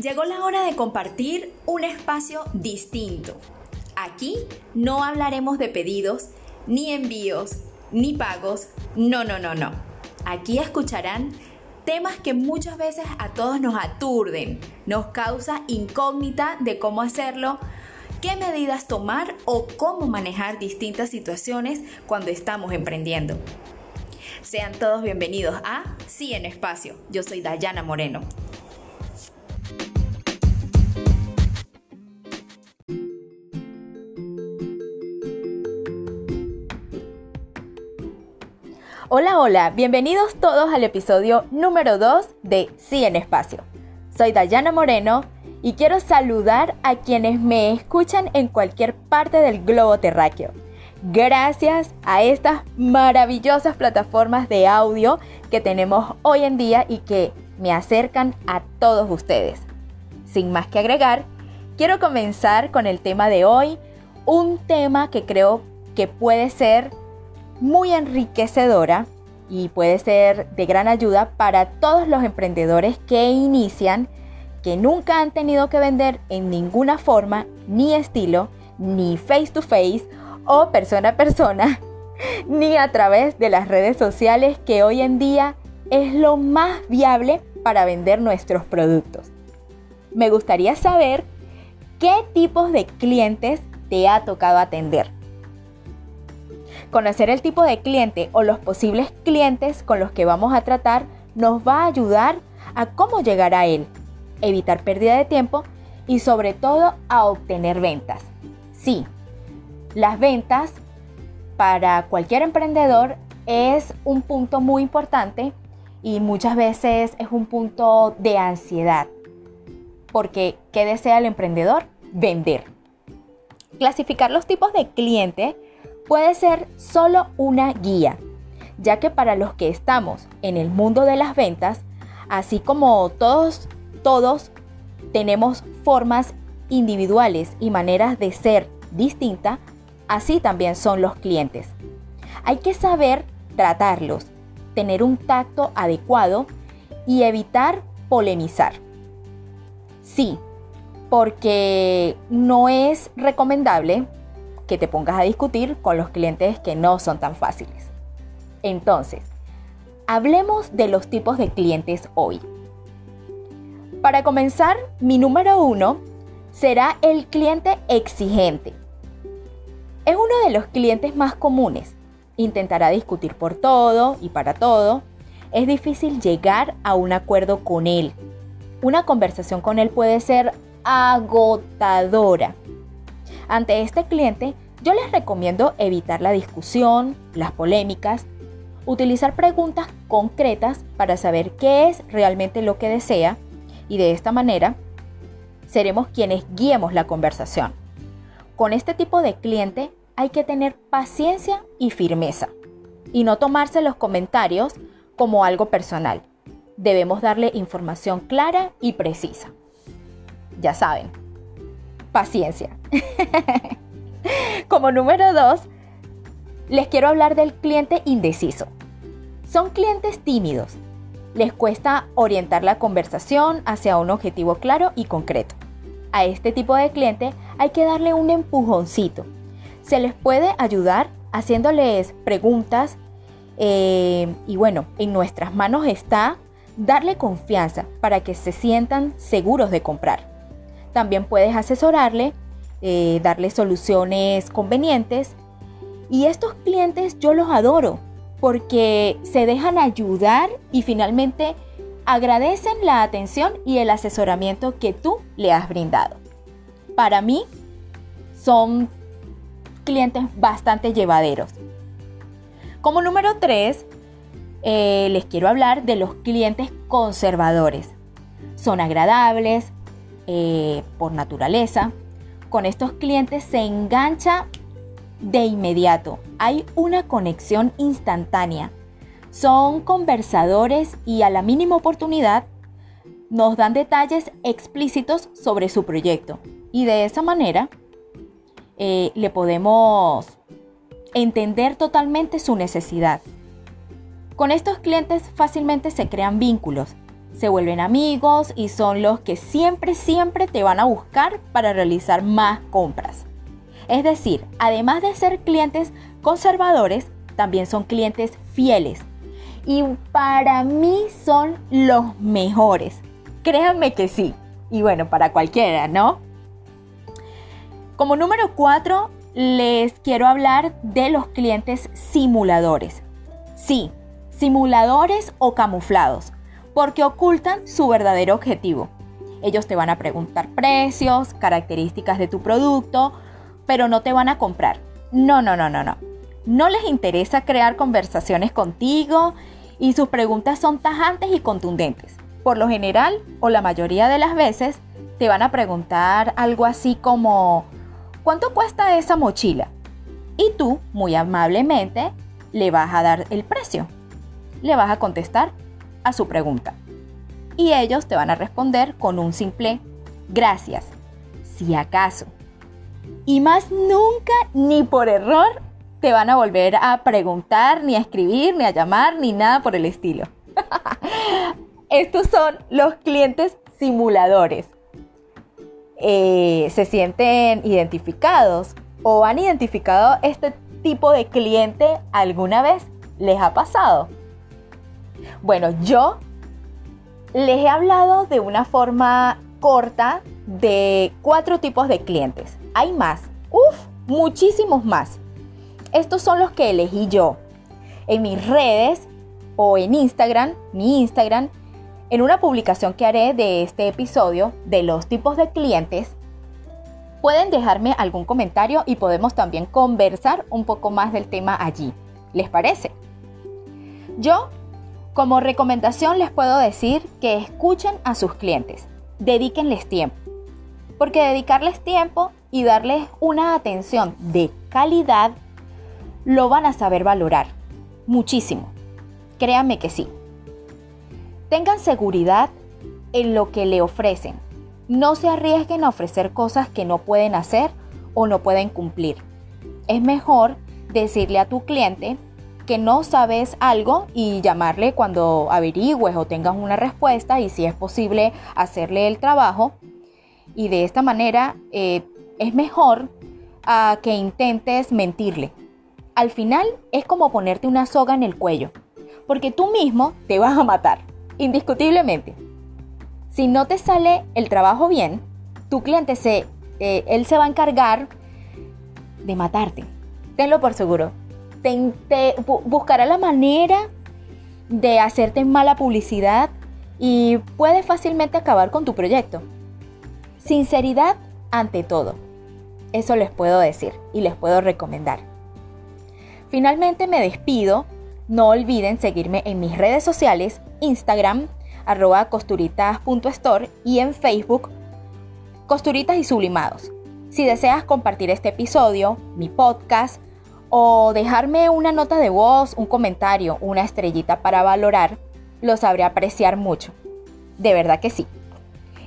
Llegó la hora de compartir un espacio distinto. Aquí no hablaremos de pedidos, ni envíos, ni pagos. No, no, no, no. Aquí escucharán temas que muchas veces a todos nos aturden, nos causa incógnita de cómo hacerlo, qué medidas tomar o cómo manejar distintas situaciones cuando estamos emprendiendo. Sean todos bienvenidos a Sí en Espacio. Yo soy Dayana Moreno. Hola, hola, bienvenidos todos al episodio número 2 de Sí en Espacio. Soy Dayana Moreno y quiero saludar a quienes me escuchan en cualquier parte del globo terráqueo. Gracias a estas maravillosas plataformas de audio que tenemos hoy en día y que me acercan a todos ustedes. Sin más que agregar, quiero comenzar con el tema de hoy, un tema que creo que puede ser muy enriquecedora y puede ser de gran ayuda para todos los emprendedores que inician, que nunca han tenido que vender en ninguna forma, ni estilo, ni face to face o persona a persona, ni a través de las redes sociales que hoy en día es lo más viable para vender nuestros productos. Me gustaría saber qué tipos de clientes te ha tocado atender Conocer el tipo de cliente o los posibles clientes con los que vamos a tratar nos va a ayudar a cómo llegar a él, evitar pérdida de tiempo y sobre todo a obtener ventas. Sí, las ventas para cualquier emprendedor es un punto muy importante y muchas veces es un punto de ansiedad. Porque, ¿qué desea el emprendedor? Vender. Clasificar los tipos de cliente puede ser solo una guía, ya que para los que estamos en el mundo de las ventas, así como todos, todos tenemos formas individuales y maneras de ser distintas, así también son los clientes. Hay que saber tratarlos, tener un tacto adecuado y evitar polemizar. Sí, porque no es recomendable que te pongas a discutir con los clientes que no son tan fáciles. Entonces, hablemos de los tipos de clientes hoy. Para comenzar, mi número uno será el cliente exigente. Es uno de los clientes más comunes. Intentará discutir por todo y para todo. Es difícil llegar a un acuerdo con él. Una conversación con él puede ser agotadora ante este cliente, yo les recomiendo evitar la discusión, las polémicas, utilizar preguntas concretas para saber qué es realmente lo que desea y de esta manera seremos quienes guiemos la conversación. Con este tipo de cliente hay que tener paciencia y firmeza y no tomarse los comentarios como algo personal. Debemos darle información clara y precisa. Ya saben, paciencia. Como número dos, les quiero hablar del cliente indeciso. Son clientes tímidos. Les cuesta orientar la conversación hacia un objetivo claro y concreto. A este tipo de cliente hay que darle un empujoncito. Se les puede ayudar haciéndoles preguntas eh, y bueno, en nuestras manos está darle confianza para que se sientan seguros de comprar. También puedes asesorarle, eh, darle soluciones convenientes. Y estos clientes yo los adoro porque se dejan ayudar y finalmente agradecen la atención y el asesoramiento que tú le has brindado. Para mí son clientes bastante llevaderos. Como número 3, eh, les quiero hablar de los clientes conservadores. Son agradables, eh, por naturaleza, con estos clientes se engancha de inmediato. Hay una conexión instantánea. Son conversadores y a la mínima oportunidad nos dan detalles explícitos sobre su proyecto. Y de esa manera eh, le podemos entender totalmente su necesidad. Con estos clientes fácilmente se crean vínculos se vuelven amigos y son los que siempre, siempre te van a buscar para realizar más compras. Es decir, además de ser clientes conservadores, también son clientes fieles. Y para mí son los mejores. Créanme que sí. Y bueno, para cualquiera, ¿no? Como número 4, les quiero hablar de los clientes simuladores. Sí, simuladores o camuflados, porque ocultan su verdadero objetivo. Ellos te van a preguntar precios, características de tu producto, pero no te van a comprar. No, no, no, no, no. No les interesa crear conversaciones contigo y sus preguntas son tajantes y contundentes. Por lo general, o la mayoría de las veces, te van a preguntar algo así como, ¿cuánto cuesta esa mochila? Y tú, muy amablemente, le vas a dar el precio. Le vas a contestar a su pregunta. Y ellos te van a responder con un simple gracias, si acaso. Y más nunca, ni por error, te van a volver a preguntar, ni a escribir, ni a llamar, ni nada por el estilo. Estos son los clientes simuladores. Eh, se sienten identificados o han identificado este tipo de cliente alguna vez? ¿Les ha pasado? Bueno, yo les he hablado de una forma corta de cuatro tipos de clientes. Hay más, ¡Uf! muchísimos más. Estos son los que elegí yo. En mis redes o en Instagram, mi Instagram, en una publicación que haré de este episodio de los tipos de clientes, pueden dejarme algún comentario y podemos también conversar un poco más del tema allí. ¿Les parece? Yo, como recomendación, les puedo decir que escuchen a sus clientes, dedíquenles tiempo, porque dedicarles tiempo y darles una atención de calidad lo van a saber valorar muchísimo. Créanme que sí. Tengan seguridad en lo que le ofrecen. No se arriesguen a ofrecer cosas que no pueden hacer o no pueden cumplir. Es mejor decirle a tu cliente que no sabes algo y llamarle cuando averigües o tengas una respuesta y si es posible hacerle el trabajo. Y de esta manera eh, es mejor a que intentes mentirle. Al final es como ponerte una soga en el cuello, porque tú mismo te vas a matar indiscutiblemente. Si no te sale el trabajo bien, tu cliente se, eh, él se va a encargar de matarte. Tenlo por seguro. Te, buscará la manera de hacerte mala publicidad y puede fácilmente acabar con tu proyecto. Sinceridad ante todo. Eso les puedo decir y les puedo recomendar. Finalmente me despido no olviden seguirme en mis redes sociales, Instagram, arroba costuritas.store y en Facebook, Costuritas y Sublimados. Si deseas compartir este episodio, mi podcast, o dejarme una nota de voz, un comentario, una estrellita para valorar, lo sabré apreciar mucho. De verdad que sí.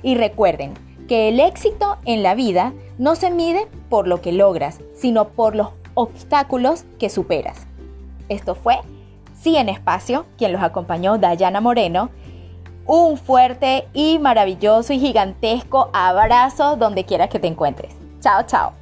Y recuerden que el éxito en la vida no se mide por lo que logras, sino por los obstáculos que superas. Esto fue Sí en Espacio, quien los acompañó Dayana Moreno. Un fuerte y maravilloso y gigantesco abrazo donde quiera que te encuentres. Chao, chao.